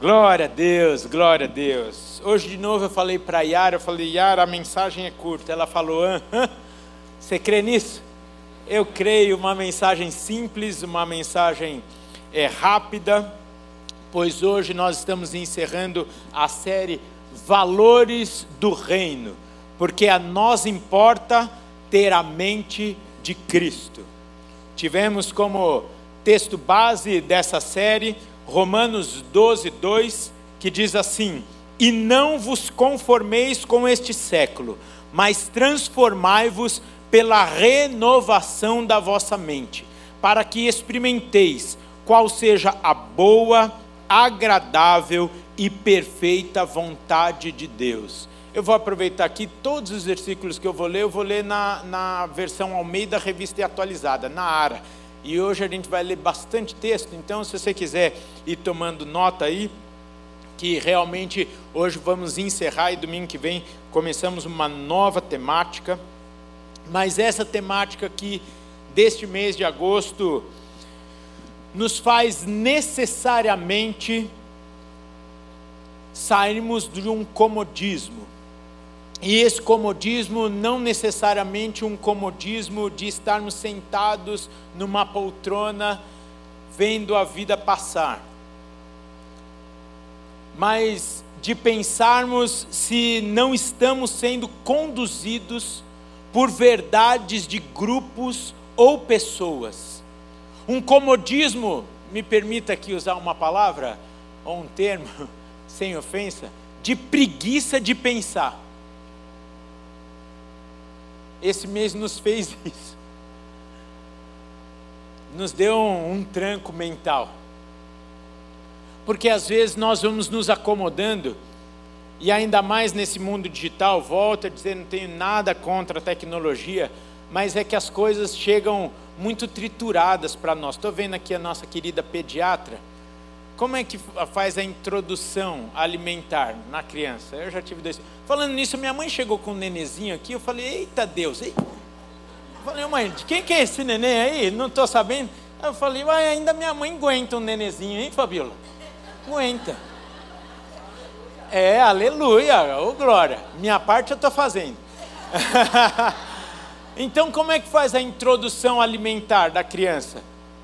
Glória a Deus, glória a Deus. Hoje de novo eu falei para Yara, eu falei, Yara, a mensagem é curta. Ela falou, você crê nisso? Eu creio, uma mensagem simples, uma mensagem é, rápida, pois hoje nós estamos encerrando a série Valores do Reino, porque a nós importa ter a mente de Cristo. Tivemos como texto base dessa série Romanos 12, 2, que diz assim: E não vos conformeis com este século, mas transformai-vos pela renovação da vossa mente, para que experimenteis qual seja a boa, agradável e perfeita vontade de Deus. Eu vou aproveitar aqui todos os versículos que eu vou ler, eu vou ler na, na versão Almeida Revista e Atualizada, na ARA. E hoje a gente vai ler bastante texto, então se você quiser ir tomando nota aí, que realmente hoje vamos encerrar e domingo que vem começamos uma nova temática. Mas essa temática aqui deste mês de agosto nos faz necessariamente sairmos de um comodismo. E esse comodismo não necessariamente um comodismo de estarmos sentados numa poltrona vendo a vida passar, mas de pensarmos se não estamos sendo conduzidos por verdades de grupos ou pessoas. Um comodismo, me permita aqui usar uma palavra ou um termo, sem ofensa, de preguiça de pensar esse mês nos fez isso. Nos deu um, um tranco mental. Porque às vezes nós vamos nos acomodando, e ainda mais nesse mundo digital, volto a dizer, não tenho nada contra a tecnologia, mas é que as coisas chegam muito trituradas para nós. Estou vendo aqui a nossa querida pediatra como é que faz a introdução alimentar na criança? Eu já tive dois. Falando nisso, minha mãe chegou com um nenezinho aqui, eu falei, eita Deus, ei. Eu falei, mãe, de quem que é esse neném aí? Não estou sabendo. Eu falei, mas ainda minha mãe aguenta um nenezinho, hein, Fabiola? Aguenta. É, aleluia, ô glória. Minha parte eu estou fazendo. então, como é que faz a introdução alimentar da criança?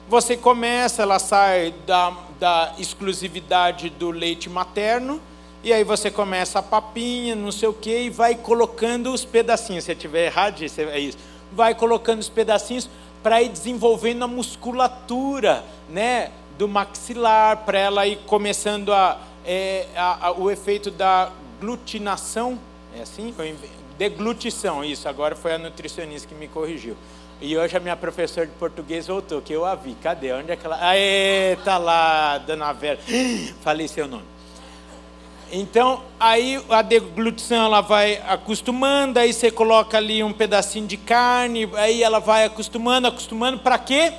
Você começa, ela sai da da exclusividade do leite materno, e aí você começa a papinha, não sei o que, e vai colocando os pedacinhos. Se eu estiver errado, é isso. Vai colocando os pedacinhos para ir desenvolvendo a musculatura né, do maxilar, para ela ir começando a, é, a, a, o efeito da glutinação. É assim? Deglutição, isso. Agora foi a nutricionista que me corrigiu. E hoje a minha professora de português voltou, que eu a vi. Cadê? Onde é que ela. Aê, tá lá, dona Vera. Falei seu nome. Então, aí a deglutição ela vai acostumando, aí você coloca ali um pedacinho de carne, aí ela vai acostumando, acostumando, para quê?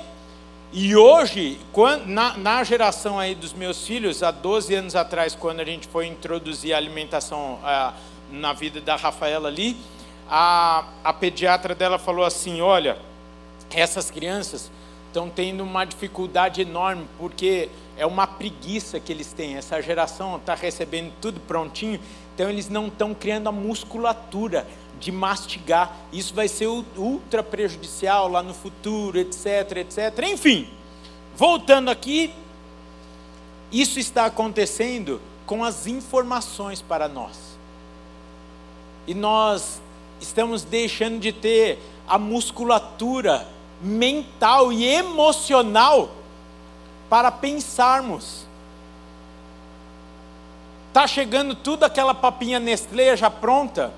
E hoje, quando, na, na, geração aí dos meus filhos, há 12 anos atrás, quando a gente foi introduzir a alimentação a, na vida da Rafaela ali, a, a pediatra dela falou assim: olha, essas crianças estão tendo uma dificuldade enorme, porque é uma preguiça que eles têm. Essa geração está recebendo tudo prontinho, então eles não estão criando a musculatura de mastigar. Isso vai ser ultra prejudicial lá no futuro, etc, etc. Enfim, voltando aqui, isso está acontecendo com as informações para nós. E nós estamos deixando de ter a musculatura mental e emocional para pensarmos. Está chegando tudo aquela papinha Nestlé já pronta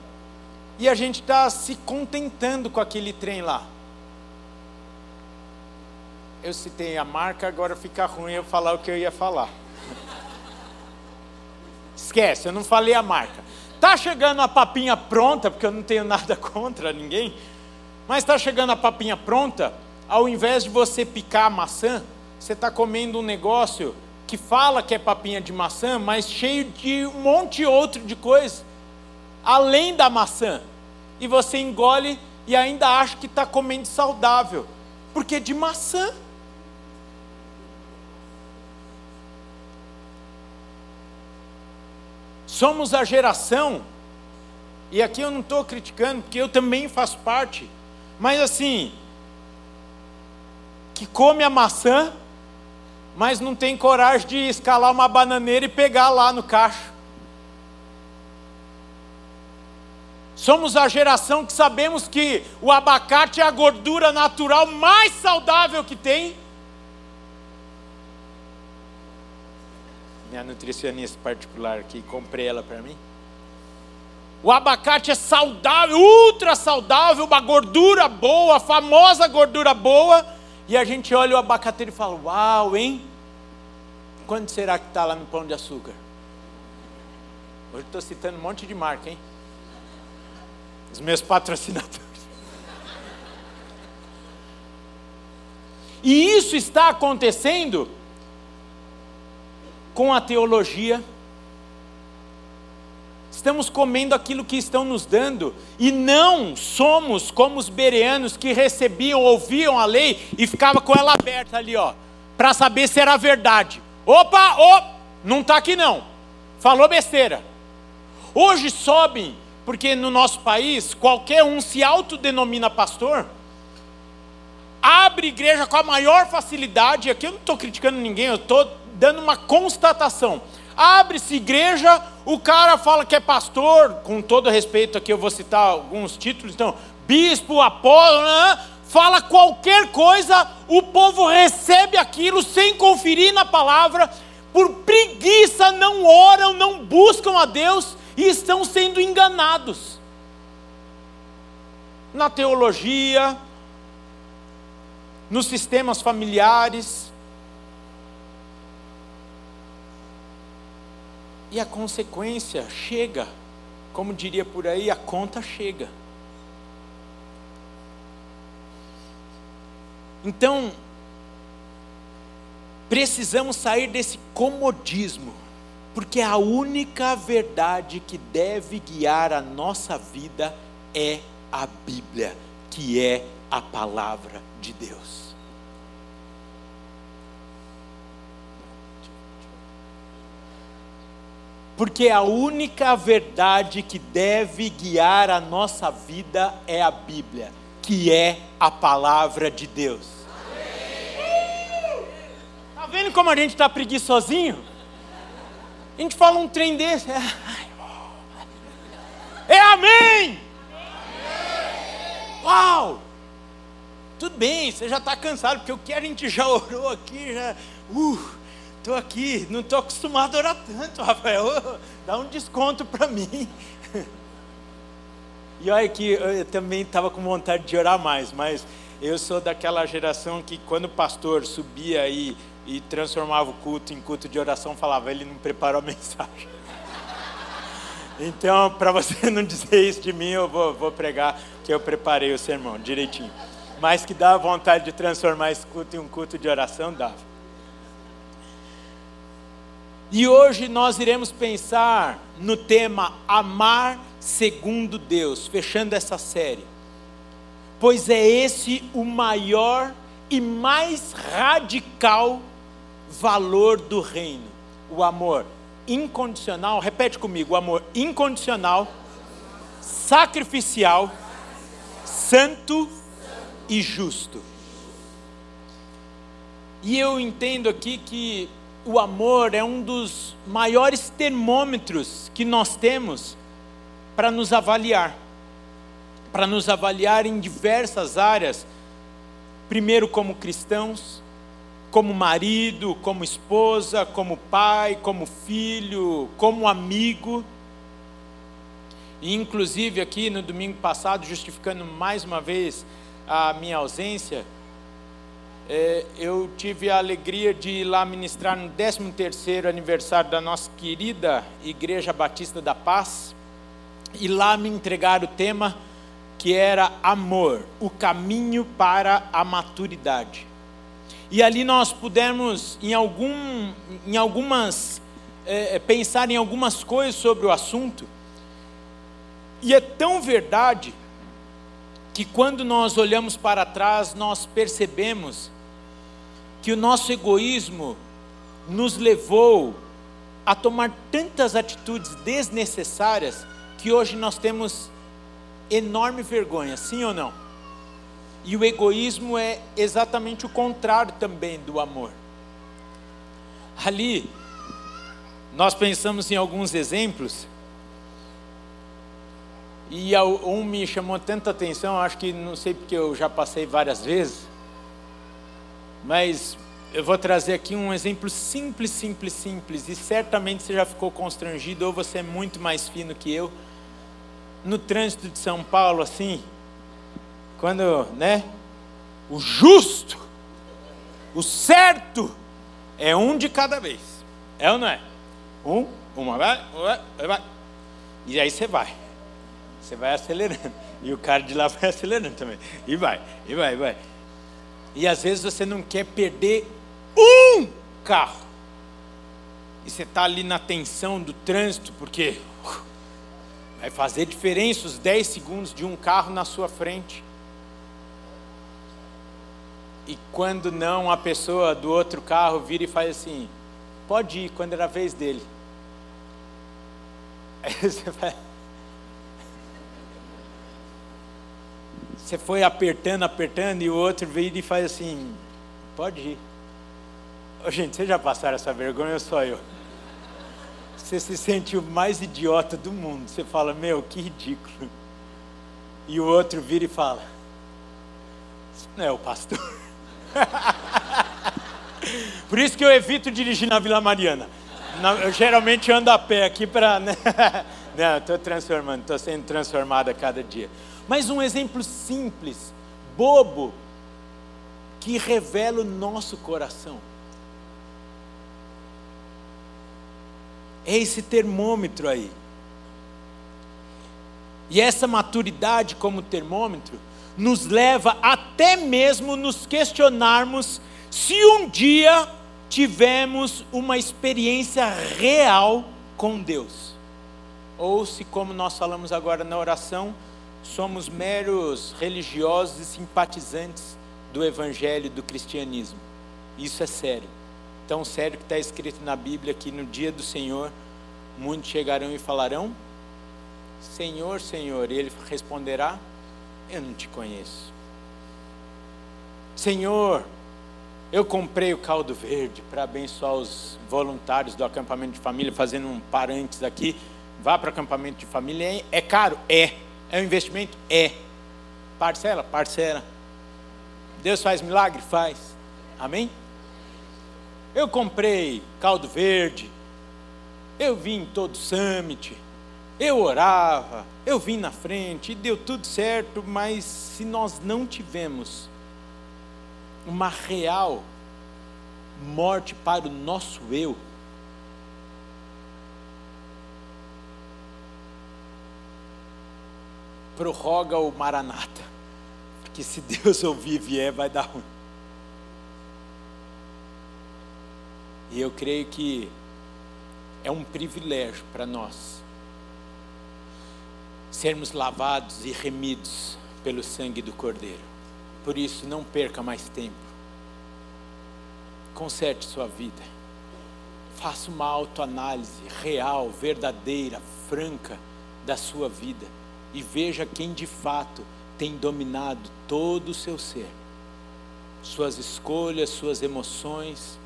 e a gente está se contentando com aquele trem lá. Eu citei a marca, agora fica ruim eu falar o que eu ia falar. Esquece, eu não falei a marca. Tá chegando a papinha pronta, porque eu não tenho nada contra ninguém. Mas está chegando a papinha pronta, ao invés de você picar a maçã, você está comendo um negócio que fala que é papinha de maçã, mas cheio de um monte outro de coisa, além da maçã. E você engole e ainda acha que está comendo saudável, porque é de maçã. Somos a geração, e aqui eu não estou criticando, porque eu também faço parte, mas assim, que come a maçã, mas não tem coragem de escalar uma bananeira e pegar lá no cacho. Somos a geração que sabemos que o abacate é a gordura natural mais saudável que tem. Minha nutricionista particular aqui, comprei ela para mim. O abacate é saudável, ultra saudável, uma gordura boa, a famosa gordura boa. E a gente olha o abacateiro e fala: Uau, hein? Quanto será que está lá no pão de açúcar? Hoje estou citando um monte de marca, hein? Os meus patrocinadores. E isso está acontecendo com a teologia. Estamos comendo aquilo que estão nos dando, e não somos como os bereanos que recebiam, ouviam a lei e ficava com ela aberta ali, ó, para saber se era verdade. Opa, oh, não está aqui não. Falou besteira. Hoje sobem porque no nosso país, qualquer um se autodenomina pastor, abre igreja com a maior facilidade, aqui eu não estou criticando ninguém, eu estou dando uma constatação. Abre-se igreja, o cara fala que é pastor, com todo respeito aqui eu vou citar alguns títulos, então, bispo, apóstolo, né? fala qualquer coisa, o povo recebe aquilo sem conferir na palavra, por preguiça não oram, não buscam a Deus, e estão sendo enganados. Na teologia, nos sistemas familiares. E a consequência chega, como diria por aí, a conta chega. Então, precisamos sair desse comodismo porque a única verdade que deve guiar a nossa vida é a Bíblia, que é a palavra de Deus. Porque a única verdade que deve guiar a nossa vida é a Bíblia, que é a palavra de Deus. Está vendo como a gente está preguiçosinho? A gente fala um trem desse. É, é amém! Uau! Tudo bem, você já está cansado, porque o que a gente já orou aqui, já. Uh, estou aqui, não estou acostumado a orar tanto, Rafael. Dá um desconto para mim. E olha que eu também estava com vontade de orar mais, mas eu sou daquela geração que quando o pastor subia aí e transformava o culto em culto de oração, falava, ele não preparou a mensagem. Então, para você não dizer isso de mim, eu vou, vou pregar que eu preparei o sermão direitinho. Mas que dá vontade de transformar esse culto em um culto de oração, dava. E hoje nós iremos pensar no tema Amar segundo Deus, fechando essa série. Pois é esse o maior e mais radical valor do reino, o amor incondicional, repete comigo, o amor incondicional, sacrificial, santo e justo. E eu entendo aqui que o amor é um dos maiores termômetros que nós temos para nos avaliar, para nos avaliar em diversas áreas, primeiro como cristãos, como marido, como esposa, como pai, como filho, como amigo. E, inclusive, aqui no domingo passado, justificando mais uma vez a minha ausência, é, eu tive a alegria de ir lá ministrar no 13º aniversário da nossa querida Igreja Batista da Paz, e lá me entregar o tema que era amor, o caminho para a maturidade. E ali nós pudemos, em, algum, em algumas, é, é, pensar em algumas coisas sobre o assunto, e é tão verdade que quando nós olhamos para trás, nós percebemos que o nosso egoísmo nos levou a tomar tantas atitudes desnecessárias que hoje nós temos enorme vergonha, sim ou não? E o egoísmo é exatamente o contrário também do amor. Ali, nós pensamos em alguns exemplos, e um me chamou tanta atenção, acho que não sei porque eu já passei várias vezes, mas eu vou trazer aqui um exemplo simples, simples, simples, e certamente você já ficou constrangido, ou você é muito mais fino que eu. No trânsito de São Paulo, assim, quando, né? O justo, o certo, é um de cada vez. É ou não é? Um, uma vai, vai, vai. E aí você vai. Você vai acelerando. E o cara de lá vai acelerando também. E vai, e vai, e vai. E às vezes você não quer perder um carro. E você está ali na tensão do trânsito, porque vai fazer diferença os 10 segundos de um carro na sua frente. E quando não, a pessoa do outro carro vira e faz assim: pode ir, quando era a vez dele. Aí você vai. Você foi apertando, apertando, e o outro vira e faz assim: pode ir. Oh, gente, vocês já passaram essa vergonha ou só eu? Você se sente o mais idiota do mundo. Você fala: meu, que ridículo. E o outro vira e fala: Isso não é o pastor. Por isso que eu evito dirigir na Vila Mariana. Eu geralmente ando a pé aqui para. Né? Não, estou transformando, estou sendo transformado a cada dia. Mas um exemplo simples, bobo, que revela o nosso coração. É esse termômetro aí. E essa maturidade como termômetro nos leva até mesmo nos questionarmos se um dia tivemos uma experiência real com Deus, ou se, como nós falamos agora na oração, somos meros religiosos e simpatizantes do Evangelho do cristianismo. Isso é sério. Tão sério que está escrito na Bíblia que no dia do Senhor muitos chegarão e falarão: Senhor, Senhor, e ele responderá: eu não te conheço. Senhor, eu comprei o caldo verde para abençoar os voluntários do acampamento de família, fazendo um parênteses aqui. Vá para o acampamento de família. É caro? É. É um investimento? É. Parcela? Parcela. Deus faz milagre? Faz. Amém? Eu comprei caldo verde. Eu vim em todo summit. Eu orava, eu vim na frente, e deu tudo certo, mas se nós não tivemos uma real morte para o nosso eu, prorroga o Maranata, porque se Deus ouvir e vier, vai dar ruim. E eu creio que é um privilégio para nós sermos lavados e remidos pelo sangue do Cordeiro. Por isso, não perca mais tempo. Conserte sua vida. Faça uma autoanálise real, verdadeira, franca da sua vida e veja quem de fato tem dominado todo o seu ser. Suas escolhas, suas emoções,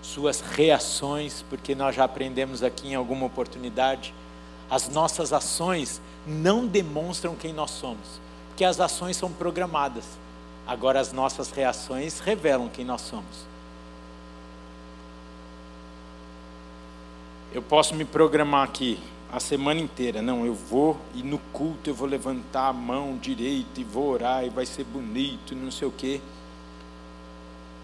suas reações, porque nós já aprendemos aqui em alguma oportunidade, as nossas ações não demonstram quem nós somos, porque as ações são programadas. Agora as nossas reações revelam quem nós somos. Eu posso me programar aqui a semana inteira. Não, eu vou e no culto eu vou levantar a mão direita e vou orar e vai ser bonito, não sei o quê.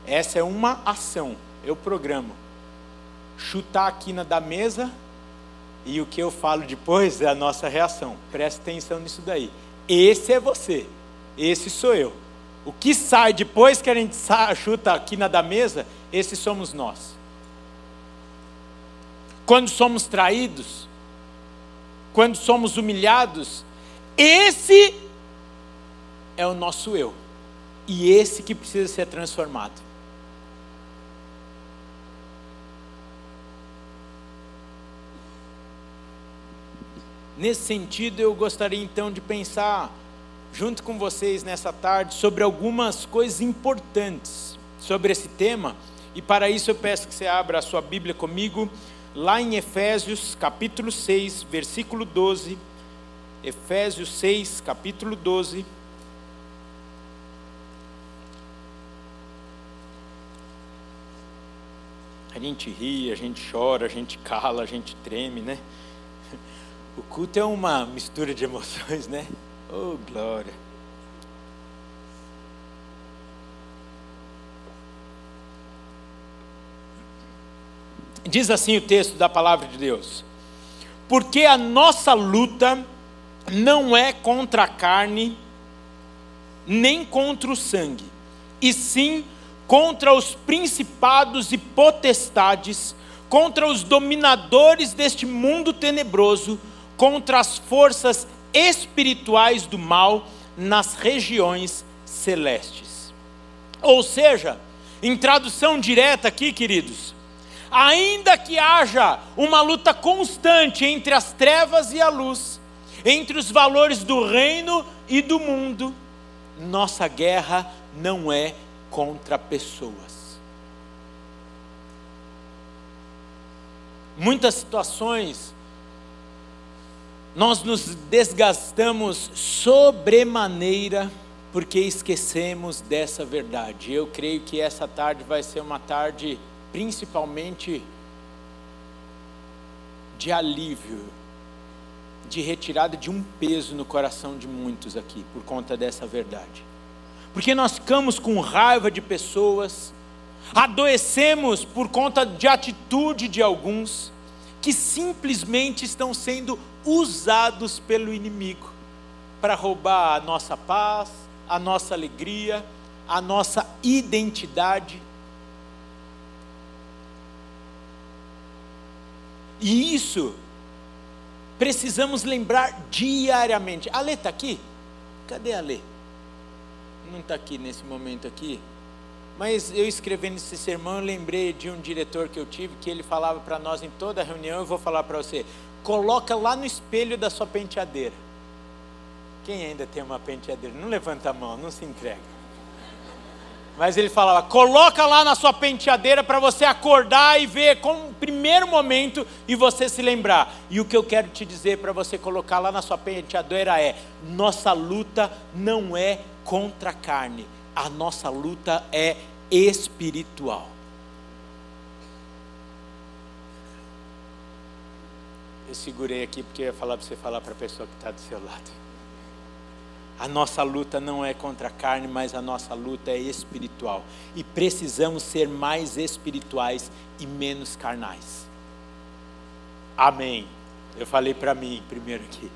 Essa é uma ação. Eu programo. Chutar a quina da mesa e o que eu falo depois é a nossa reação. Preste atenção nisso daí. Esse é você. Esse sou eu. O que sai depois que a gente chuta aqui na da mesa, esse somos nós. Quando somos traídos, quando somos humilhados, esse é o nosso eu. E esse que precisa ser transformado. Nesse sentido, eu gostaria então de pensar junto com vocês nessa tarde sobre algumas coisas importantes sobre esse tema. E para isso eu peço que você abra a sua Bíblia comigo, lá em Efésios, capítulo 6, versículo 12. Efésios 6, capítulo 12. A gente ri, a gente chora, a gente cala, a gente treme, né? O culto é uma mistura de emoções, né? Oh, glória. Diz assim o texto da palavra de Deus: Porque a nossa luta não é contra a carne, nem contra o sangue, e sim contra os principados e potestades, contra os dominadores deste mundo tenebroso, contra as forças espirituais do mal nas regiões celestes. Ou seja, em tradução direta aqui, queridos, ainda que haja uma luta constante entre as trevas e a luz, entre os valores do reino e do mundo, nossa guerra não é contra pessoas. Muitas situações nós nos desgastamos sobremaneira porque esquecemos dessa verdade. Eu creio que essa tarde vai ser uma tarde principalmente de alívio, de retirada de um peso no coração de muitos aqui por conta dessa verdade. Porque nós ficamos com raiva de pessoas, adoecemos por conta de atitude de alguns que simplesmente estão sendo usados pelo inimigo para roubar a nossa paz, a nossa alegria, a nossa identidade. E isso precisamos lembrar diariamente. A Lê está aqui? Cadê a Lê? Não está aqui nesse momento aqui. Mas eu escrevendo esse sermão, eu lembrei de um diretor que eu tive que ele falava para nós em toda reunião, eu vou falar para você, coloca lá no espelho da sua penteadeira. Quem ainda tem uma penteadeira? Não levanta a mão, não se entrega. Mas ele falava: coloca lá na sua penteadeira para você acordar e ver com o primeiro momento e você se lembrar. E o que eu quero te dizer para você colocar lá na sua penteadeira é: nossa luta não é contra a carne, a nossa luta é espiritual. Eu segurei aqui porque eu ia falar para você falar para a pessoa que está do seu lado. A nossa luta não é contra a carne, mas a nossa luta é espiritual. E precisamos ser mais espirituais e menos carnais. Amém. Eu falei para mim primeiro aqui.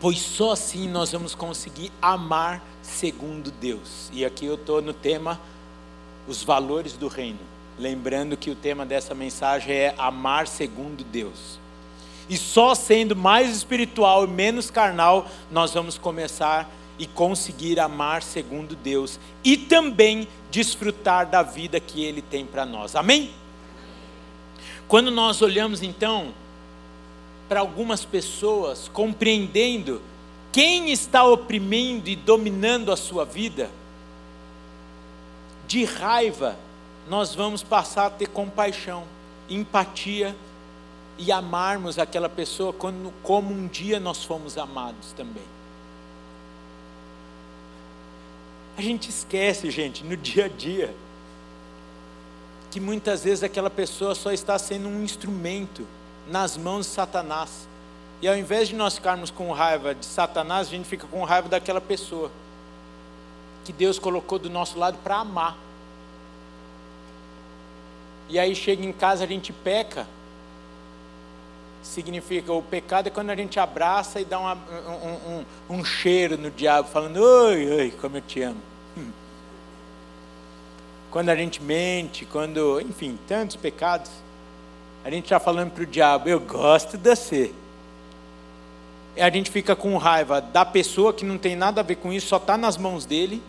Pois só assim nós vamos conseguir amar segundo Deus. E aqui eu estou no tema os valores do reino. Lembrando que o tema dessa mensagem é amar segundo Deus. E só sendo mais espiritual e menos carnal, nós vamos começar e conseguir amar segundo Deus e também desfrutar da vida que Ele tem para nós. Amém? Quando nós olhamos então para algumas pessoas, compreendendo quem está oprimindo e dominando a sua vida, de raiva, nós vamos passar a ter compaixão, empatia e amarmos aquela pessoa como, como um dia nós fomos amados também. A gente esquece, gente, no dia a dia, que muitas vezes aquela pessoa só está sendo um instrumento nas mãos de Satanás. E ao invés de nós ficarmos com raiva de Satanás, a gente fica com raiva daquela pessoa que Deus colocou do nosso lado para amar. E aí chega em casa, a gente peca. Significa, o pecado é quando a gente abraça e dá uma, um, um, um, cheiro no diabo, falando, oi, oi, como eu te amo. Hum. Quando a gente mente, quando, enfim, tantos pecados, a gente está falando para o diabo, eu gosto de você a gente fica com raiva da pessoa que não tem nada a ver com isso, só está nas mãos dele,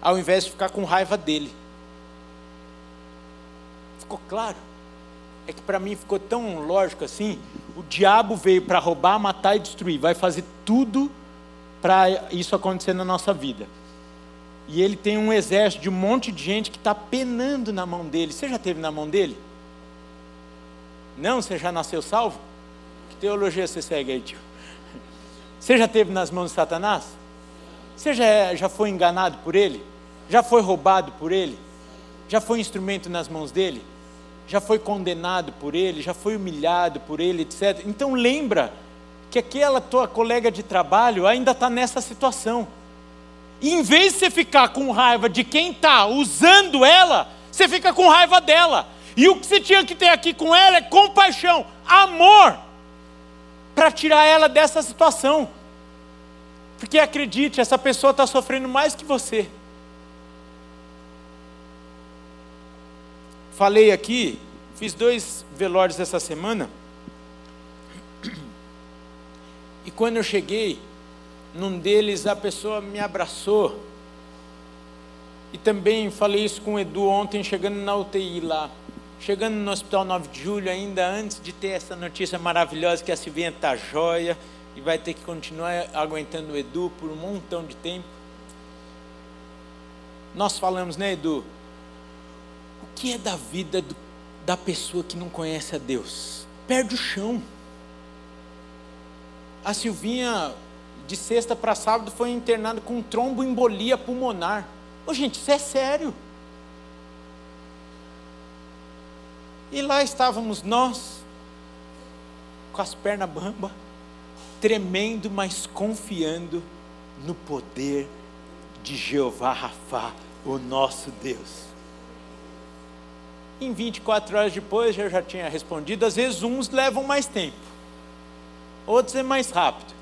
ao invés de ficar com raiva dele. Ficou claro? É que para mim ficou tão lógico assim: o diabo veio para roubar, matar e destruir, vai fazer tudo para isso acontecer na nossa vida. E ele tem um exército de um monte de gente que está penando na mão dele. Você já teve na mão dele? Não? Você já nasceu salvo? Que teologia você segue aí, tio? Você já teve nas mãos de Satanás? Você já, já foi enganado por ele? Já foi roubado por ele? Já foi instrumento nas mãos dele? Já foi condenado por ele? Já foi humilhado por ele, etc. Então lembra que aquela tua colega de trabalho ainda está nessa situação. E em vez de você ficar com raiva de quem está usando ela, você fica com raiva dela. E o que você tinha que ter aqui com ela é compaixão, amor, para tirar ela dessa situação. Porque acredite, essa pessoa está sofrendo mais que você. Falei aqui, fiz dois velórios essa semana. E quando eu cheguei, num deles a pessoa me abraçou. E também falei isso com o Edu ontem, chegando na UTI lá. Chegando no Hospital 9 de Julho, ainda antes de ter essa notícia maravilhosa que a Silvinha está jóia e vai ter que continuar aguentando o Edu por um montão de tempo. Nós falamos, né, Edu? Que é da vida do, da pessoa que não conhece a Deus? Perde o chão. A Silvinha de sexta para sábado, foi internado com tromboembolia pulmonar. Ô, gente, isso é sério. E lá estávamos nós, com as pernas bamba, tremendo, mas confiando no poder de Jeová Rafá, o nosso Deus. Em 24 horas depois eu já tinha respondido, às vezes uns levam mais tempo, outros é mais rápido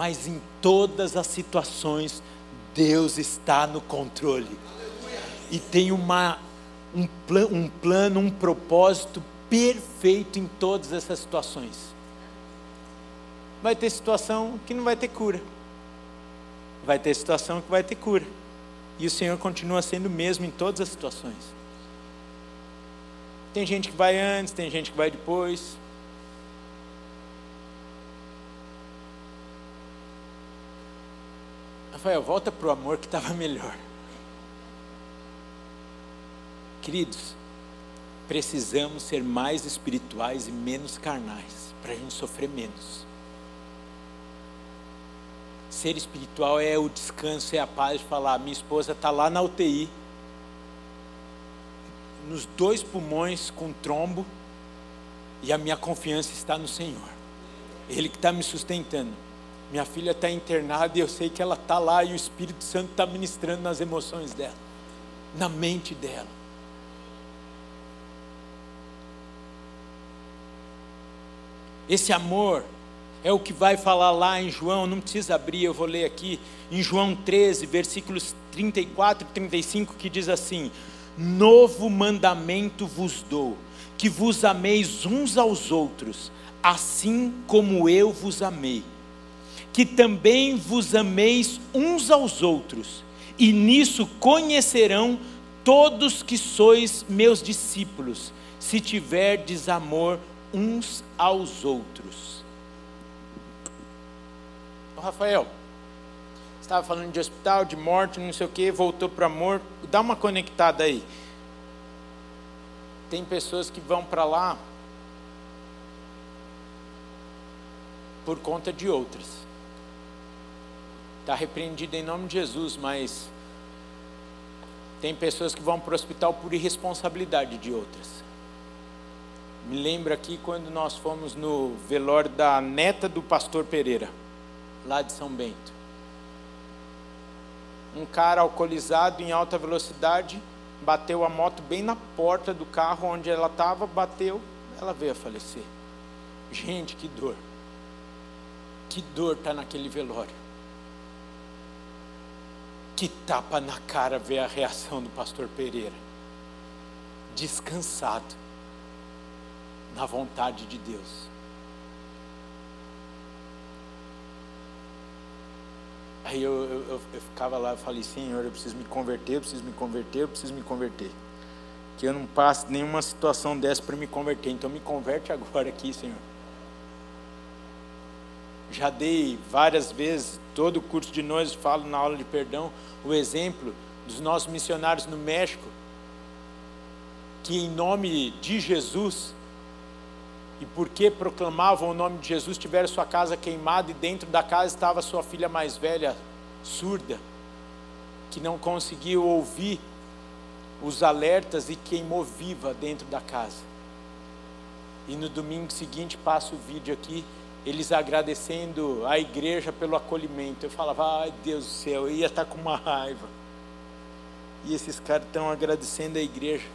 mas em todas as situações, Deus está no controle. E tem uma, um, plan, um plano, um propósito perfeito em todas essas situações. Vai ter situação que não vai ter cura. Vai ter situação que vai ter cura. E o Senhor continua sendo o mesmo em todas as situações. Tem gente que vai antes, tem gente que vai depois. Rafael, volta para o amor que estava melhor. Queridos, precisamos ser mais espirituais e menos carnais, para a gente sofrer menos. Ser espiritual é o descanso, é a paz de falar: minha esposa está lá na UTI, nos dois pulmões com trombo, e a minha confiança está no Senhor, Ele que está me sustentando. Minha filha está internada e eu sei que ela está lá e o Espírito Santo está ministrando nas emoções dela, na mente dela. Esse amor é o que vai falar lá em João, não precisa abrir, eu vou ler aqui, em João 13, versículos 34 e 35, que diz assim: Novo mandamento vos dou, que vos ameis uns aos outros, assim como eu vos amei que também vos ameis uns aos outros, e nisso conhecerão todos que sois meus discípulos, se tiverdes amor uns aos outros. Rafael, estava falando de hospital, de morte, não sei o que, voltou para amor. Dá uma conectada aí. Tem pessoas que vão para lá por conta de outras está repreendido em nome de Jesus, mas tem pessoas que vão para o hospital por irresponsabilidade de outras. Me lembro aqui quando nós fomos no velório da neta do pastor Pereira, lá de São Bento. Um cara alcoolizado em alta velocidade bateu a moto bem na porta do carro onde ela estava, bateu, ela veio a falecer. Gente, que dor. Que dor está naquele velório. Que tapa na cara ver a reação do pastor Pereira. Descansado na vontade de Deus. Aí eu, eu, eu, ficava lá e falei, Senhor, eu preciso me converter, eu preciso me converter, eu preciso me converter. que eu não passe nenhuma situação dessa para me converter. Então me converte agora aqui, Senhor. Já dei várias vezes, todo o curso de nós falo na aula de perdão, o exemplo dos nossos missionários no México, que em nome de Jesus, e porque proclamavam o nome de Jesus, tiveram sua casa queimada e dentro da casa estava sua filha mais velha, surda, que não conseguiu ouvir os alertas e queimou viva dentro da casa. E no domingo seguinte passa o vídeo aqui eles agradecendo a igreja pelo acolhimento. Eu falava, ai Deus do céu, eu ia estar com uma raiva. E esses caras estão agradecendo a igreja.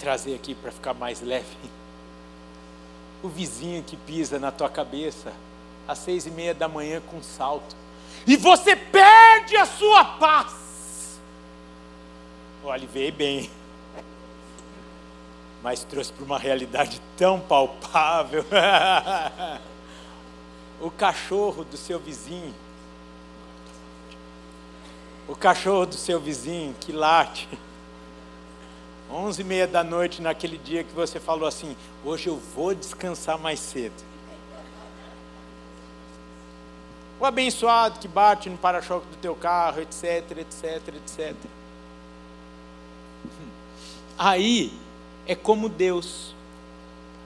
Trazer aqui para ficar mais leve. O vizinho que pisa na tua cabeça às seis e meia da manhã com um salto. E você perde a sua paz Olha, veio bem. Mas trouxe para uma realidade tão palpável. o cachorro do seu vizinho. O cachorro do seu vizinho que late. Onze e meia da noite naquele dia que você falou assim, hoje eu vou descansar mais cedo. O abençoado que bate no para-choque do teu carro, etc, etc, etc. Aí é como Deus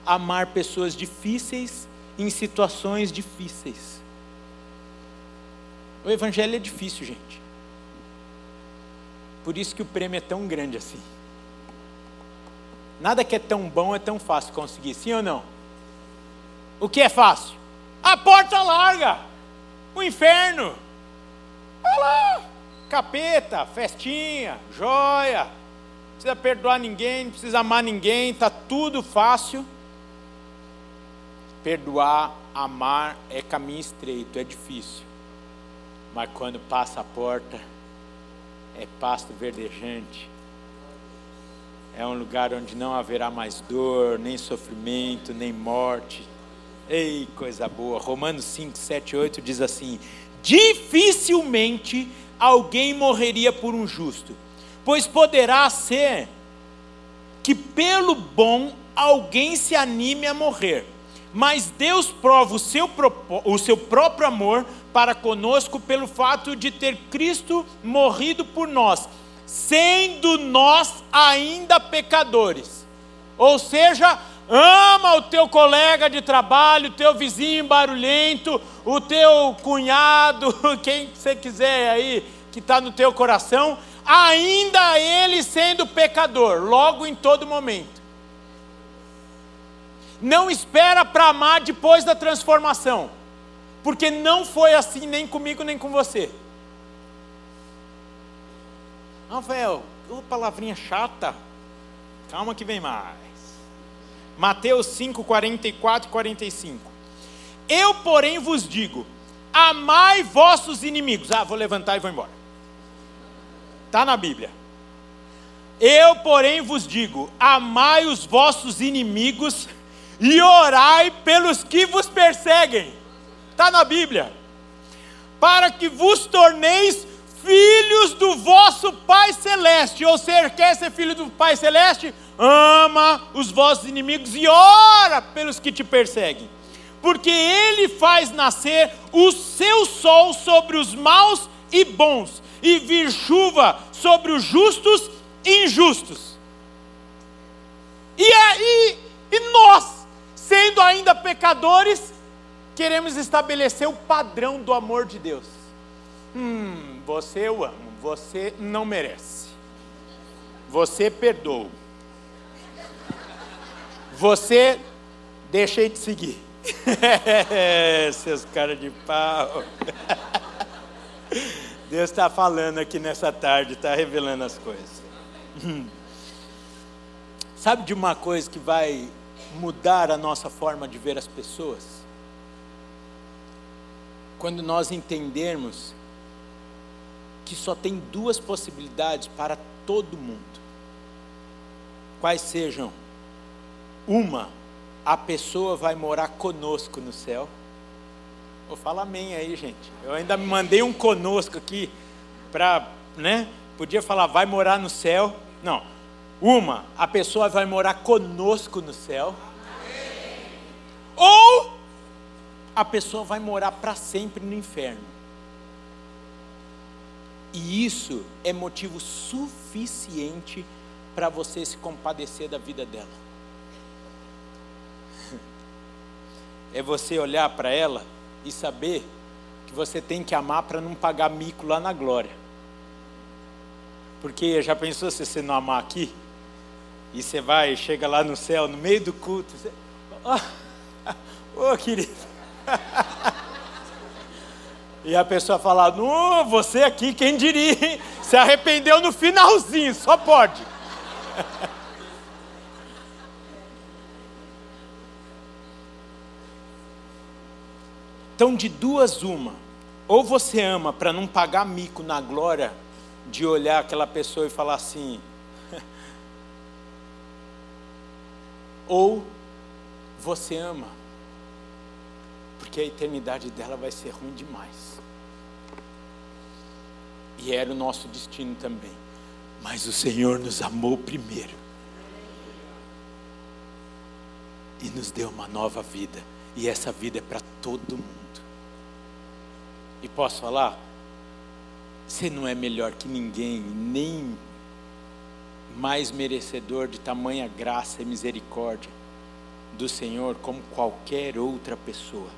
amar pessoas difíceis em situações difíceis. O evangelho é difícil, gente. Por isso que o prêmio é tão grande assim. Nada que é tão bom é tão fácil conseguir, sim ou não? O que é fácil? A porta larga, o inferno. Olha lá, capeta, festinha, joia, precisa perdoar ninguém, não precisa amar ninguém, está tudo fácil. Perdoar, amar é caminho estreito, é difícil. Mas quando passa a porta, é pasto verdejante. É um lugar onde não haverá mais dor, nem sofrimento, nem morte. Ei, coisa boa. Romanos 5, 7, 8 diz assim: Dificilmente alguém morreria por um justo pois poderá ser que pelo bom alguém se anime a morrer. Mas Deus prova o seu, o seu próprio amor para conosco pelo fato de ter Cristo morrido por nós, sendo nós ainda pecadores. Ou seja, ama o teu colega de trabalho, o teu vizinho barulhento, o teu cunhado, quem você quiser aí que está no teu coração, ainda ele sendo pecador, logo em todo momento. Não espera para amar depois da transformação, porque não foi assim nem comigo nem com você. Rafael, oh, palavrinha chata. Calma que vem mais. Mateus 5, 44 e 45. Eu, porém, vos digo: amai vossos inimigos. Ah, vou levantar e vou embora. Está na Bíblia. Eu, porém, vos digo: amai os vossos inimigos e orai pelos que vos perseguem. Está na Bíblia. Para que vos torneis filhos vosso Pai Celeste. Ou seja, quer ser filho do Pai Celeste? Ama os vossos inimigos e ora pelos que te perseguem. Porque Ele faz nascer o seu sol sobre os maus e bons e vir chuva sobre os justos e injustos. E aí, e nós, sendo ainda pecadores, queremos estabelecer o padrão do amor de Deus. Hum, você eu amo, você não merece. Você perdoa. Você deixei de seguir. Seus caras de pau. Deus está falando aqui nessa tarde, está revelando as coisas. Sabe de uma coisa que vai mudar a nossa forma de ver as pessoas? Quando nós entendermos que só tem duas possibilidades para todo mundo. Quais sejam? Uma, a pessoa vai morar conosco no céu. Vou falar amém aí, gente. Eu ainda me mandei um conosco aqui para, né? Podia falar, vai morar no céu. Não. Uma, a pessoa vai morar conosco no céu. Ou a pessoa vai morar para sempre no inferno. E isso é motivo suficiente para você se compadecer da vida dela. É você olhar para ela e saber que você tem que amar para não pagar mico lá na glória. Porque já pensou se você não amar aqui? E você vai, chega lá no céu, no meio do culto. Você... Ô oh, querido. e a pessoa fala: Não, você aqui, quem diria? Se arrependeu no finalzinho, só pode. Então, de duas, uma. Ou você ama para não pagar mico na glória de olhar aquela pessoa e falar assim. ou você ama porque a eternidade dela vai ser ruim demais. E era o nosso destino também. Mas o Senhor nos amou primeiro. E nos deu uma nova vida. E essa vida é para todo mundo. E posso falar? Você não é melhor que ninguém, nem mais merecedor de tamanha graça e misericórdia do Senhor como qualquer outra pessoa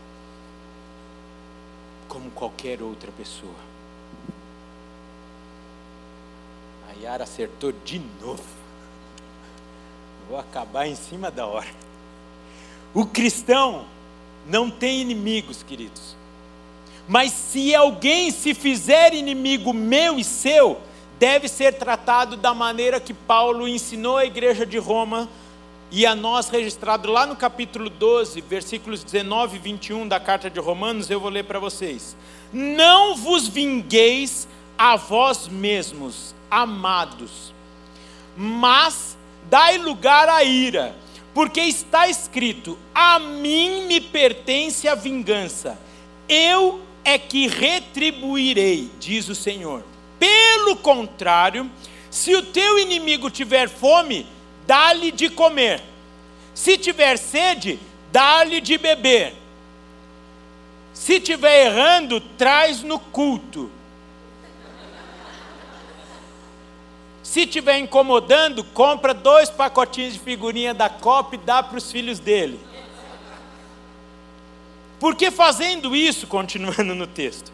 como qualquer outra pessoa. A Yara acertou de novo. Vou acabar em cima da hora. O cristão não tem inimigos, queridos. Mas se alguém se fizer inimigo meu e seu, deve ser tratado da maneira que Paulo ensinou à igreja de Roma e a nós registrado lá no capítulo 12, versículos 19 e 21 da carta de Romanos, eu vou ler para vocês. Não vos vingueis a vós mesmos, amados, mas dai lugar à ira, porque está escrito: A mim me pertence a vingança, eu é que retribuirei, diz o Senhor. Pelo contrário, se o teu inimigo tiver fome, dá-lhe de comer. Se tiver sede, dá-lhe de beber. Se tiver errando, traz no culto. Se tiver incomodando, compra dois pacotinhos de figurinha da Copa e dá para os filhos dele. Porque fazendo isso, continuando no texto,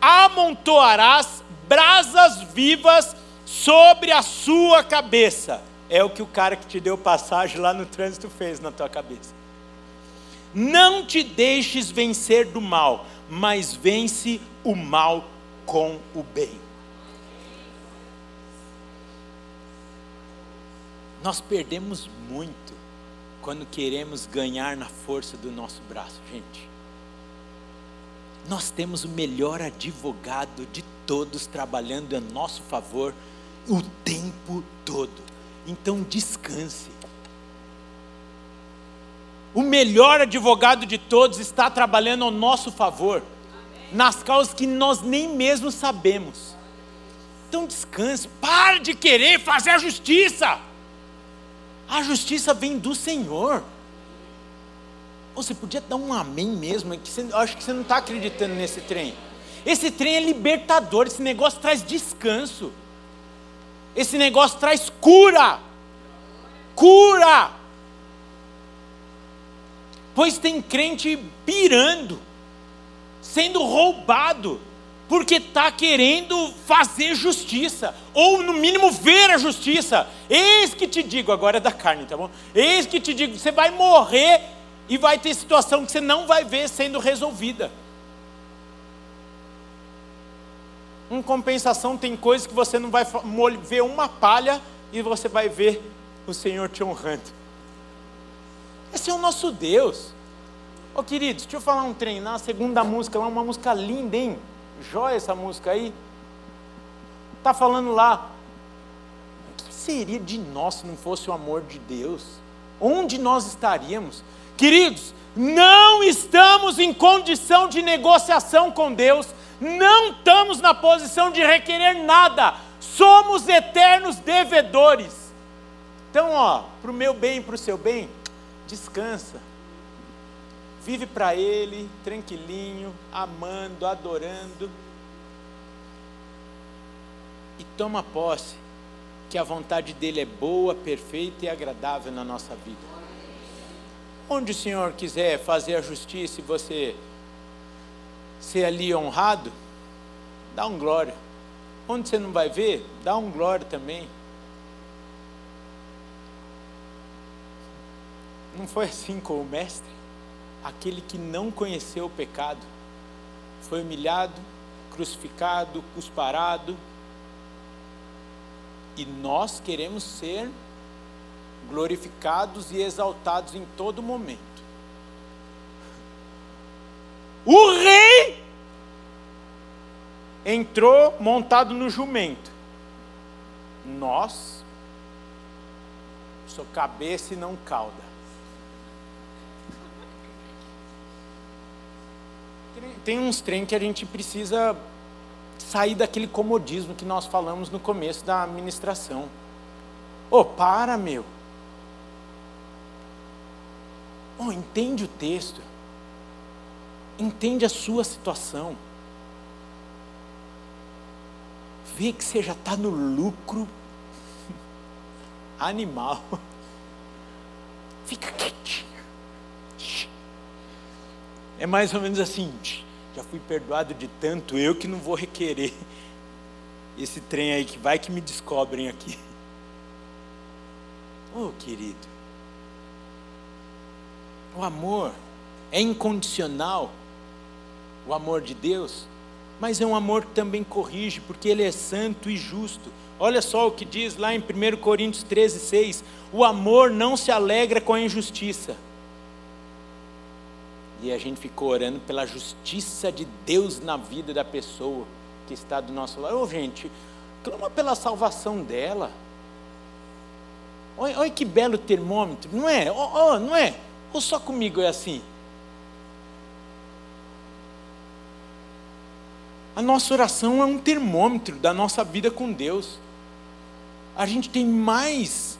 amontoarás brasas vivas sobre a sua cabeça é o que o cara que te deu passagem lá no trânsito fez na tua cabeça. Não te deixes vencer do mal, mas vence o mal com o bem. Nós perdemos muito quando queremos ganhar na força do nosso braço, gente. Nós temos o melhor advogado de todos trabalhando a nosso favor o tempo todo. Então descanse. O melhor advogado de todos está trabalhando ao nosso favor, nas causas que nós nem mesmo sabemos. Então descanse, pare de querer fazer a justiça. A justiça vem do Senhor. Você podia dar um amém mesmo, é que você, acho que você não está acreditando nesse trem. Esse trem é libertador, esse negócio traz descanso. Esse negócio traz cura. Cura. Pois tem crente pirando, sendo roubado, porque está querendo fazer justiça, ou no mínimo ver a justiça. Eis que te digo, agora é da carne, tá bom? Eis que te digo, você vai morrer e vai ter situação que você não vai ver sendo resolvida. Em compensação, tem coisas que você não vai ver uma palha e você vai ver o Senhor te honrando. Esse é o nosso Deus. Ô oh, queridos, deixa eu falar um trem. Na segunda música, uma música linda, hein? Jóia essa música aí. Tá falando lá. O que seria de nós se não fosse o amor de Deus? Onde nós estaríamos? Queridos, não estamos em condição de negociação com Deus, não estamos na posição de requerer nada, somos eternos devedores. Então, ó, para o meu bem e para o seu bem, descansa. Vive para Ele, tranquilinho, amando, adorando. E toma posse que a vontade dele é boa, perfeita e agradável na nossa vida. Onde o Senhor quiser fazer a justiça e você ser ali honrado, dá um glória. Onde você não vai ver, dá um glória também. Não foi assim com o Mestre? Aquele que não conheceu o pecado, foi humilhado, crucificado, cusparado, e nós queremos ser glorificados e exaltados em todo momento. O rei entrou montado no jumento. Nós sou cabeça e não cauda. Tem uns trem que a gente precisa sair daquele comodismo que nós falamos no começo da administração. Ô, oh, para, meu. Oh, entende o texto. Entende a sua situação. Vê que você já está no lucro animal. Fica quietinho. É mais ou menos assim já fui perdoado de tanto, eu que não vou requerer esse trem aí que vai que me descobrem aqui. Oh, querido, o amor é incondicional, o amor de Deus, mas é um amor que também corrige, porque Ele é santo e justo. Olha só o que diz lá em 1 Coríntios 13, 6: o amor não se alegra com a injustiça e a gente ficou orando pela justiça de Deus na vida da pessoa que está do nosso lado. Ô, oh, gente, clama pela salvação dela. Olha, olha que belo termômetro, não é? Oh, oh, não é? Ou só comigo é assim? A nossa oração é um termômetro da nossa vida com Deus. A gente tem mais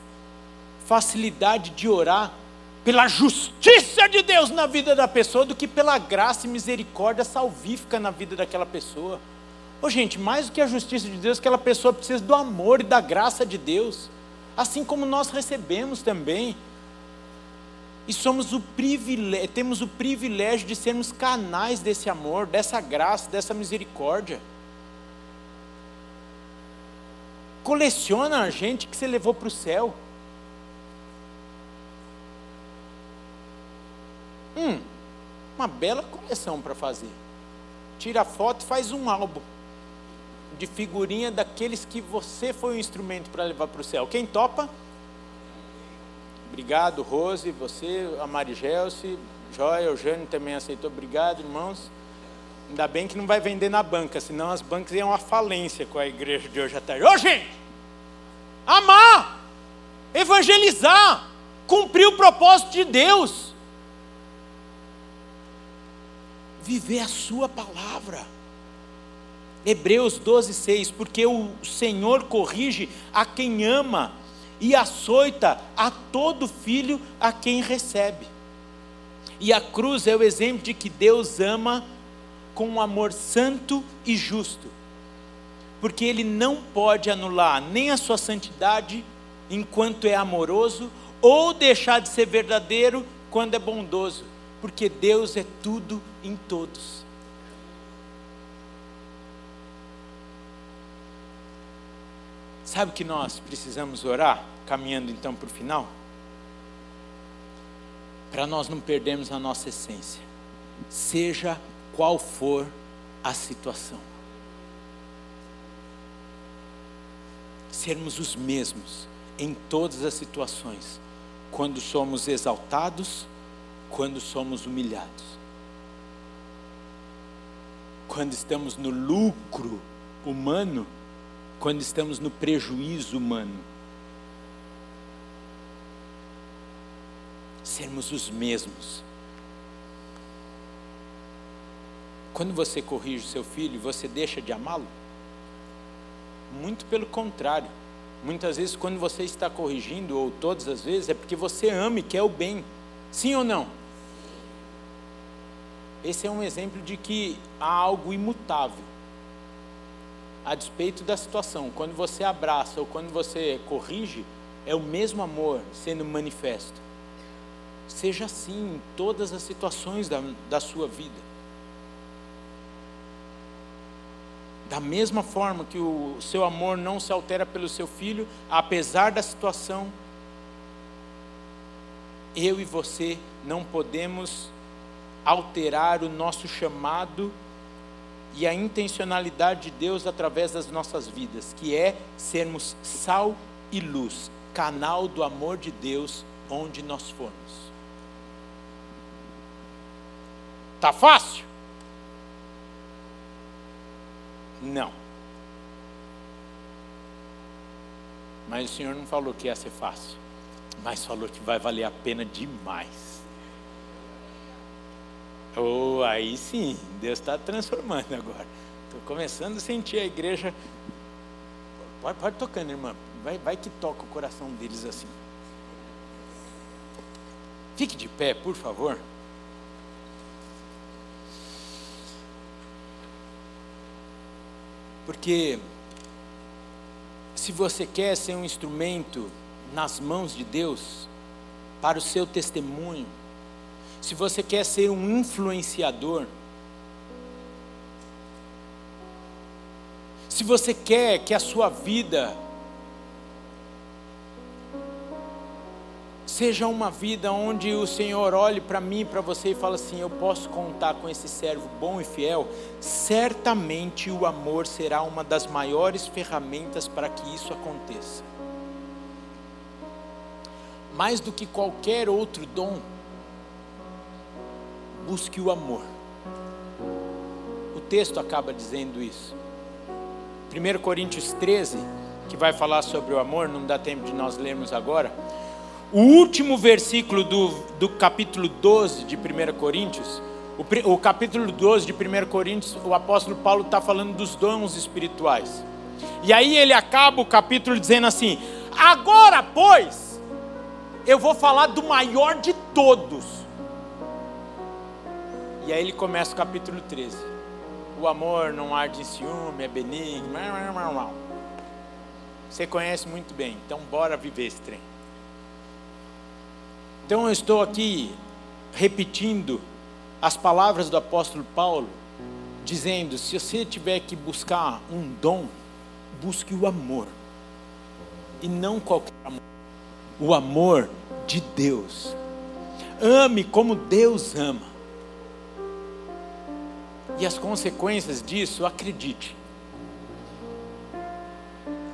facilidade de orar pela justiça de Deus na vida da pessoa do que pela graça e misericórdia salvífica na vida daquela pessoa. Ô gente, mais do que a justiça de Deus, aquela pessoa precisa do amor e da graça de Deus, assim como nós recebemos também. E somos o privilégio, temos o privilégio de sermos canais desse amor, dessa graça, dessa misericórdia. Coleciona a gente que você levou para o céu. Hum, uma bela coleção para fazer. Tira foto e faz um álbum de figurinha daqueles que você foi o instrumento para levar para o céu. Quem topa? Obrigado, Rose, você, a Marigelce, Joia, Eugênio também aceitou. Obrigado, irmãos. Ainda bem que não vai vender na banca, senão as bancas iam à falência com a igreja de hoje à tarde. Ô, gente! Amar! Evangelizar! Cumprir o propósito de Deus. Viver a Sua palavra. Hebreus 12, 6: Porque o Senhor corrige a quem ama e açoita a todo filho a quem recebe. E a cruz é o exemplo de que Deus ama com um amor santo e justo, porque Ele não pode anular nem a sua santidade enquanto é amoroso, ou deixar de ser verdadeiro quando é bondoso porque Deus é tudo em todos. Sabe que nós precisamos orar, caminhando então para o final? Para nós não perdermos a nossa essência, seja qual for a situação. Sermos os mesmos em todas as situações, quando somos exaltados quando somos humilhados. Quando estamos no lucro humano, quando estamos no prejuízo humano. sermos os mesmos. Quando você corrige seu filho, você deixa de amá-lo? Muito pelo contrário. Muitas vezes, quando você está corrigindo, ou todas as vezes, é porque você ama e quer o bem. Sim ou não? Esse é um exemplo de que há algo imutável. A despeito da situação, quando você abraça ou quando você corrige, é o mesmo amor sendo manifesto. Seja assim em todas as situações da, da sua vida. Da mesma forma que o seu amor não se altera pelo seu filho, apesar da situação, eu e você não podemos alterar o nosso chamado e a intencionalidade de Deus através das nossas vidas, que é sermos sal e luz, canal do amor de Deus onde nós formos. Tá fácil? Não. Mas o Senhor não falou que ia ser fácil, mas falou que vai valer a pena demais. Oh, aí sim, Deus está transformando agora. Estou começando a sentir a igreja. Pode, pode tocando, irmã. Vai, vai que toca o coração deles assim. Fique de pé, por favor. Porque se você quer ser um instrumento nas mãos de Deus para o seu testemunho, se você quer ser um influenciador, se você quer que a sua vida seja uma vida onde o Senhor olhe para mim, para você e fala assim: eu posso contar com esse servo bom e fiel, certamente o amor será uma das maiores ferramentas para que isso aconteça. Mais do que qualquer outro dom, busque o amor. O texto acaba dizendo isso. 1 Coríntios 13, que vai falar sobre o amor, não dá tempo de nós lermos agora o último versículo do, do capítulo 12 de 1 Coríntios, o, o capítulo 12 de 1 Coríntios, o apóstolo Paulo está falando dos dons espirituais. E aí ele acaba o capítulo dizendo assim: Agora, pois, eu vou falar do maior de todos. E aí ele começa o capítulo 13. O amor não arde em ciúme, é benigno. Você conhece muito bem, então bora viver esse trem. Então eu estou aqui repetindo as palavras do apóstolo Paulo, dizendo: se você tiver que buscar um dom, busque o amor, e não qualquer amor, o amor de Deus. Ame como Deus ama. E as consequências disso, acredite.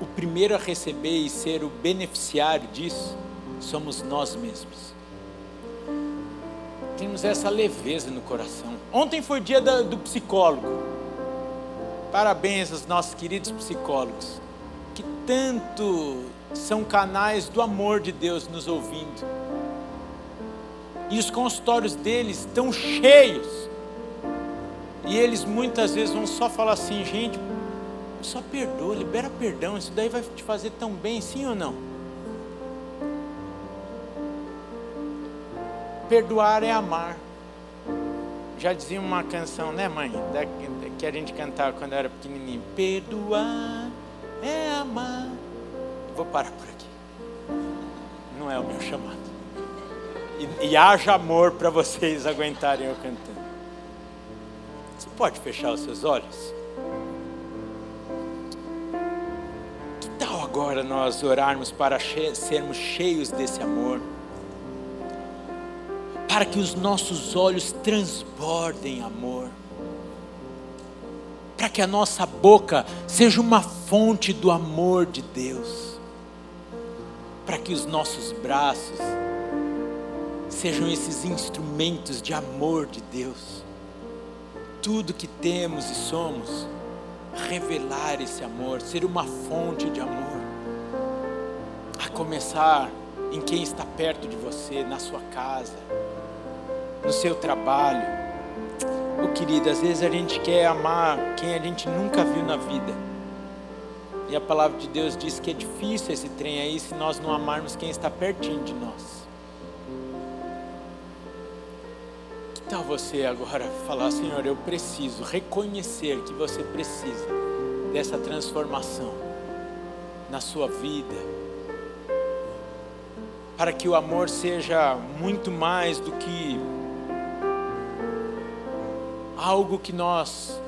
O primeiro a receber e ser o beneficiário disso somos nós mesmos temos essa leveza no coração. Ontem foi dia do psicólogo. Parabéns aos nossos queridos psicólogos, que tanto são canais do amor de Deus nos ouvindo. E os consultórios deles estão cheios. E eles muitas vezes vão só falar assim, gente, só perdoa, libera perdão, isso daí vai te fazer tão bem, sim ou não? Perdoar é amar. Já dizia uma canção, né, mãe? Da, que a gente cantava quando eu era pequenininho. Perdoar é amar. Vou parar por aqui. Não é o meu chamado. E, e haja amor para vocês aguentarem eu cantando. Você pode fechar os seus olhos? Que tal agora nós orarmos para sermos cheios desse amor? para que os nossos olhos transbordem amor, para que a nossa boca seja uma fonte do amor de Deus, para que os nossos braços sejam esses instrumentos de amor de Deus. Tudo que temos e somos, revelar esse amor, ser uma fonte de amor, a começar em quem está perto de você, na sua casa, no seu trabalho. Oh, querido, às vezes a gente quer amar quem a gente nunca viu na vida. E a palavra de Deus diz que é difícil esse trem aí se nós não amarmos quem está pertinho de nós. Tal você agora falar, Senhor, eu preciso reconhecer que você precisa dessa transformação na sua vida, para que o amor seja muito mais do que algo que nós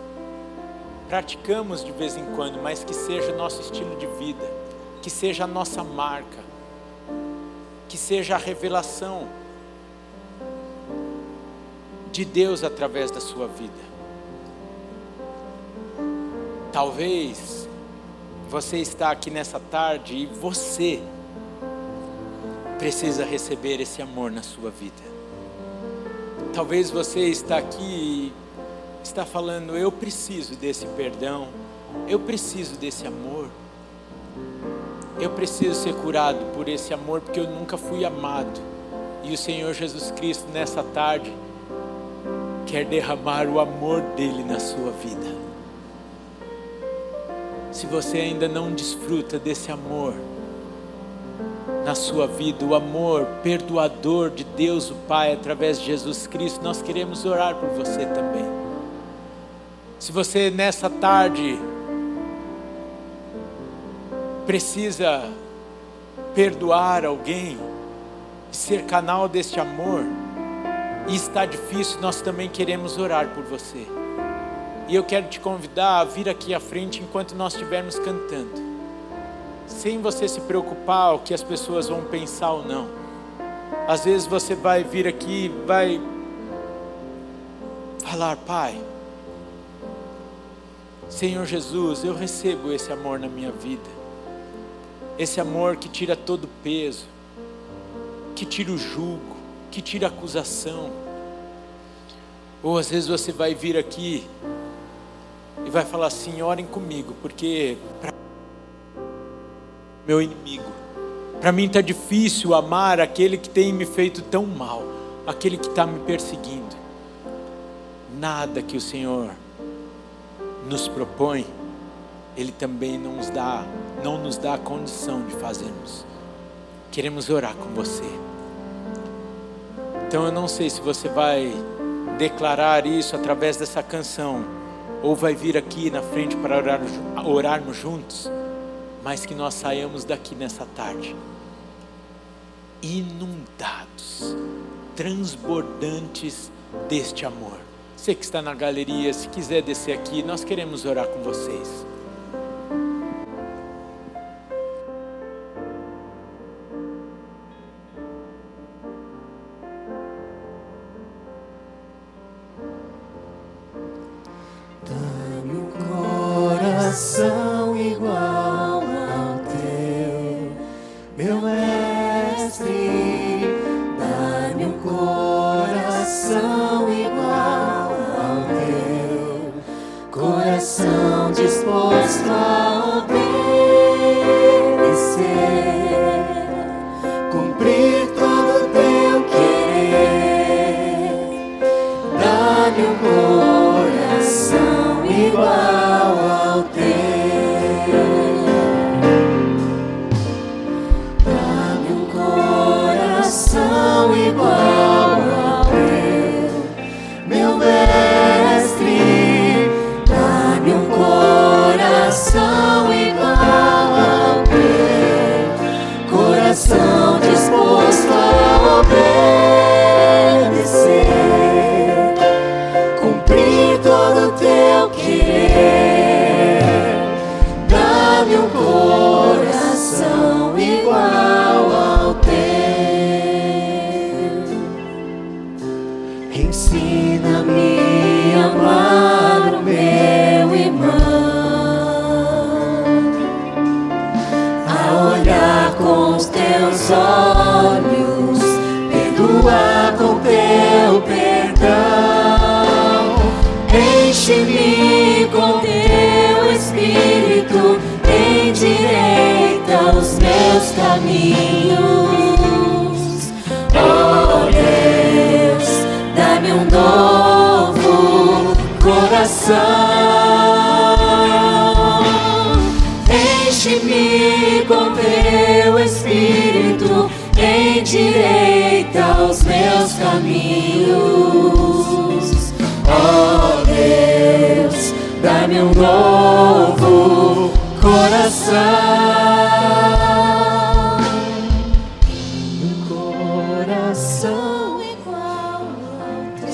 praticamos de vez em quando, mas que seja o nosso estilo de vida, que seja a nossa marca, que seja a revelação de Deus através da sua vida. Talvez você está aqui nessa tarde e você precisa receber esse amor na sua vida. Talvez você está aqui e está falando: eu preciso desse perdão, eu preciso desse amor, eu preciso ser curado por esse amor, porque eu nunca fui amado. E o Senhor Jesus Cristo, nessa tarde, quer derramar o amor dele na sua vida. Se você ainda não desfruta desse amor na sua vida, o amor perdoador de Deus, o Pai, através de Jesus Cristo, nós queremos orar por você também. Se você nessa tarde precisa perdoar alguém, ser canal deste amor, e está difícil, nós também queremos orar por você. E eu quero te convidar a vir aqui à frente enquanto nós estivermos cantando, sem você se preocupar o que as pessoas vão pensar ou não. Às vezes você vai vir aqui, vai falar, Pai, Senhor Jesus, eu recebo esse amor na minha vida. Esse amor que tira todo o peso, que tira o jugo, que tira acusação. Ou às vezes você vai vir aqui e vai falar assim: orem comigo, porque para meu inimigo, para mim está difícil amar aquele que tem me feito tão mal, aquele que está me perseguindo. Nada que o Senhor nos propõe, Ele também não nos dá, não nos dá a condição de fazermos. Queremos orar com você. Então eu não sei se você vai declarar isso através dessa canção, ou vai vir aqui na frente para orar, orarmos juntos, mas que nós saiamos daqui nessa tarde inundados, transbordantes deste amor. Você que está na galeria, se quiser descer aqui, nós queremos orar com vocês.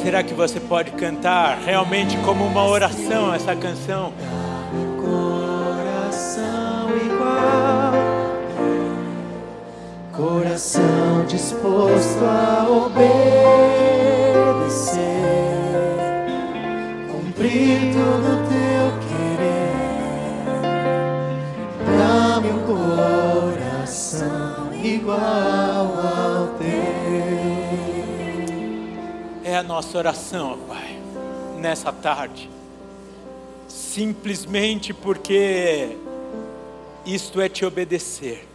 Será que você pode cantar realmente como uma oração essa canção? Coração igual, coração disposto a obedecer, cumprir todo teu querer. Dá-me um coração igual é a nossa oração, Pai, nessa tarde. Simplesmente porque isto é te obedecer,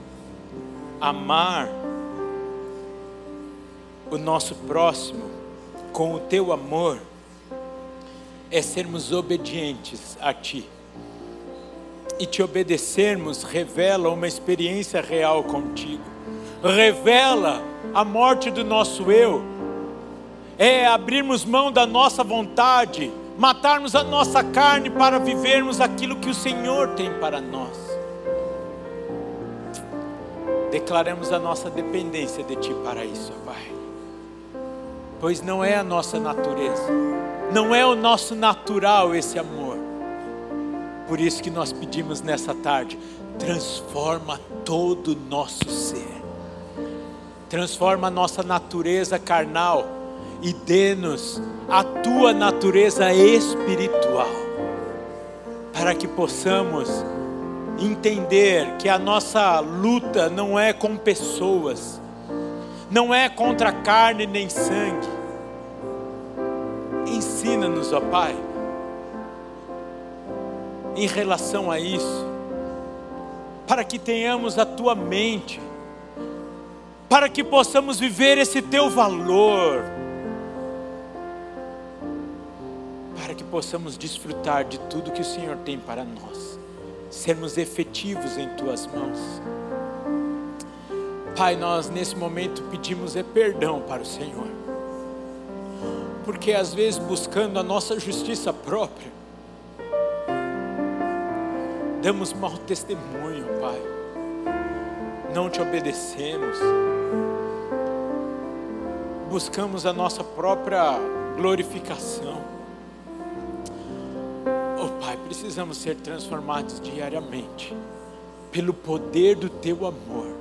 amar o nosso próximo com o teu amor, é sermos obedientes a Ti. E te obedecermos revela uma experiência real contigo, revela a morte do nosso eu é abrirmos mão da nossa vontade, matarmos a nossa carne para vivermos aquilo que o Senhor tem para nós. Declaramos a nossa dependência de Ti para isso, Pai. Pois não é a nossa natureza, não é o nosso natural esse amor. Por isso que nós pedimos nessa tarde, transforma todo o nosso ser. Transforma a nossa natureza carnal e dê-nos a tua natureza espiritual, para que possamos entender que a nossa luta não é com pessoas, não é contra carne nem sangue. Ensina-nos, ó Pai, em relação a isso, para que tenhamos a tua mente, para que possamos viver esse teu valor que possamos desfrutar de tudo que o Senhor tem para nós, sermos efetivos em tuas mãos. Pai, nós nesse momento pedimos é perdão para o Senhor, porque às vezes buscando a nossa justiça própria, damos mau testemunho, Pai, não te obedecemos, buscamos a nossa própria glorificação precisamos ser transformados diariamente pelo poder do teu amor.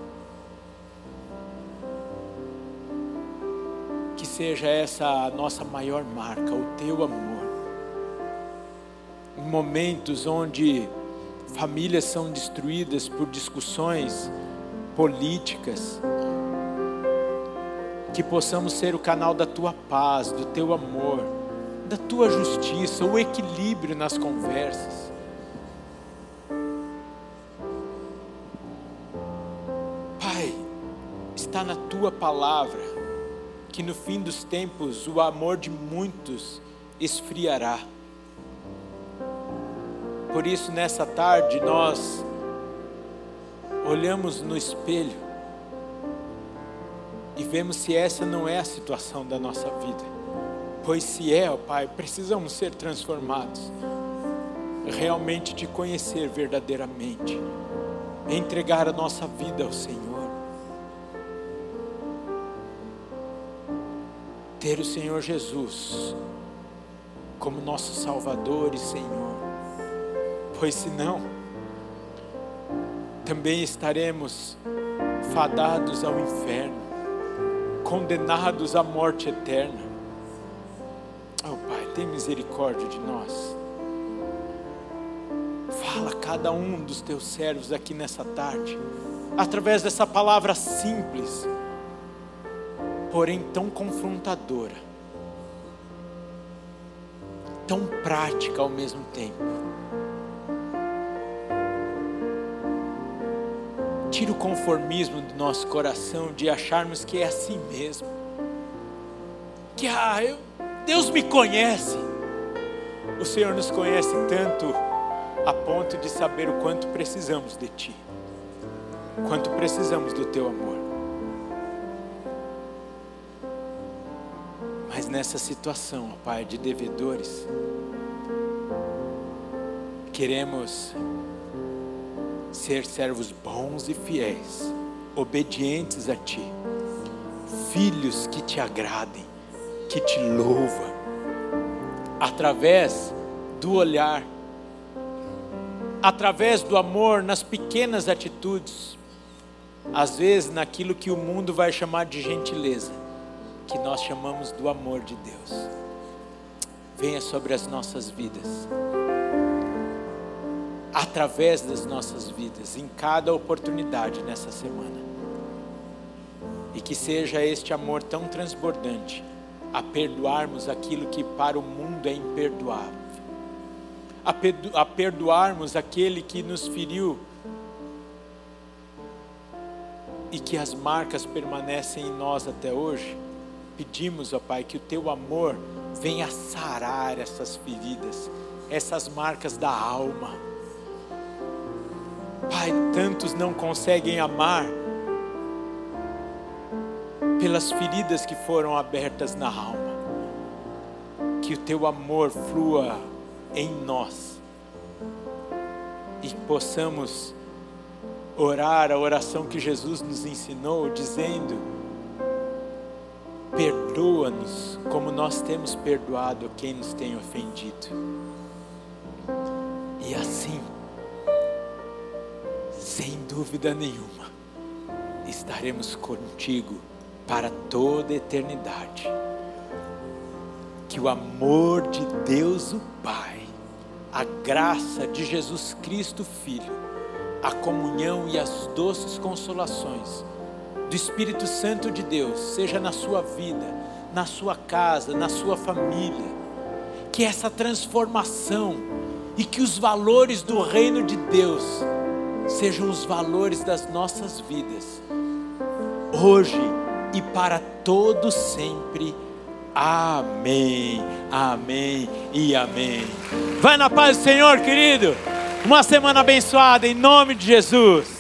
Que seja essa a nossa maior marca, o teu amor. Em momentos onde famílias são destruídas por discussões políticas, que possamos ser o canal da tua paz, do teu amor da tua justiça, o equilíbrio nas conversas. Pai, está na tua palavra que no fim dos tempos o amor de muitos esfriará. Por isso, nessa tarde, nós olhamos no espelho e vemos se essa não é a situação da nossa vida. Pois se é, ó Pai, precisamos ser transformados, realmente te conhecer verdadeiramente, entregar a nossa vida ao Senhor, ter o Senhor Jesus como nosso Salvador e Senhor, pois senão, também estaremos fadados ao inferno, condenados à morte eterna. Tem misericórdia de nós. Fala a cada um dos teus servos aqui nessa tarde, através dessa palavra simples, porém tão confrontadora, tão prática ao mesmo tempo. Tira o conformismo do nosso coração de acharmos que é assim mesmo. Que ah, eu, Deus me conhece. O Senhor nos conhece tanto a ponto de saber o quanto precisamos de Ti, quanto precisamos do Teu amor. Mas nessa situação, ó Pai, de devedores, queremos ser servos bons e fiéis, obedientes a Ti, filhos que te agradem, que te louvam, através do olhar, através do amor nas pequenas atitudes, às vezes naquilo que o mundo vai chamar de gentileza, que nós chamamos do amor de Deus. Venha sobre as nossas vidas, através das nossas vidas, em cada oportunidade nessa semana. E que seja este amor tão transbordante a perdoarmos aquilo que para o mundo é imperdoável, a, perdo a perdoarmos aquele que nos feriu e que as marcas permanecem em nós até hoje. Pedimos, ó Pai, que o teu amor venha sarar essas feridas, essas marcas da alma. Pai, tantos não conseguem amar pelas feridas que foram abertas na alma. Que o teu amor flua em nós e possamos orar a oração que Jesus nos ensinou, dizendo: Perdoa-nos como nós temos perdoado quem nos tem ofendido. E assim, sem dúvida nenhuma, estaremos contigo para toda a eternidade. Que o amor de Deus o Pai, a graça de Jesus Cristo Filho, a comunhão e as doces consolações do Espírito Santo de Deus, seja na sua vida, na sua casa, na sua família. Que essa transformação e que os valores do reino de Deus sejam os valores das nossas vidas. Hoje, e para todo sempre. Amém, amém e amém. Vai na paz do Senhor, querido. Uma semana abençoada em nome de Jesus.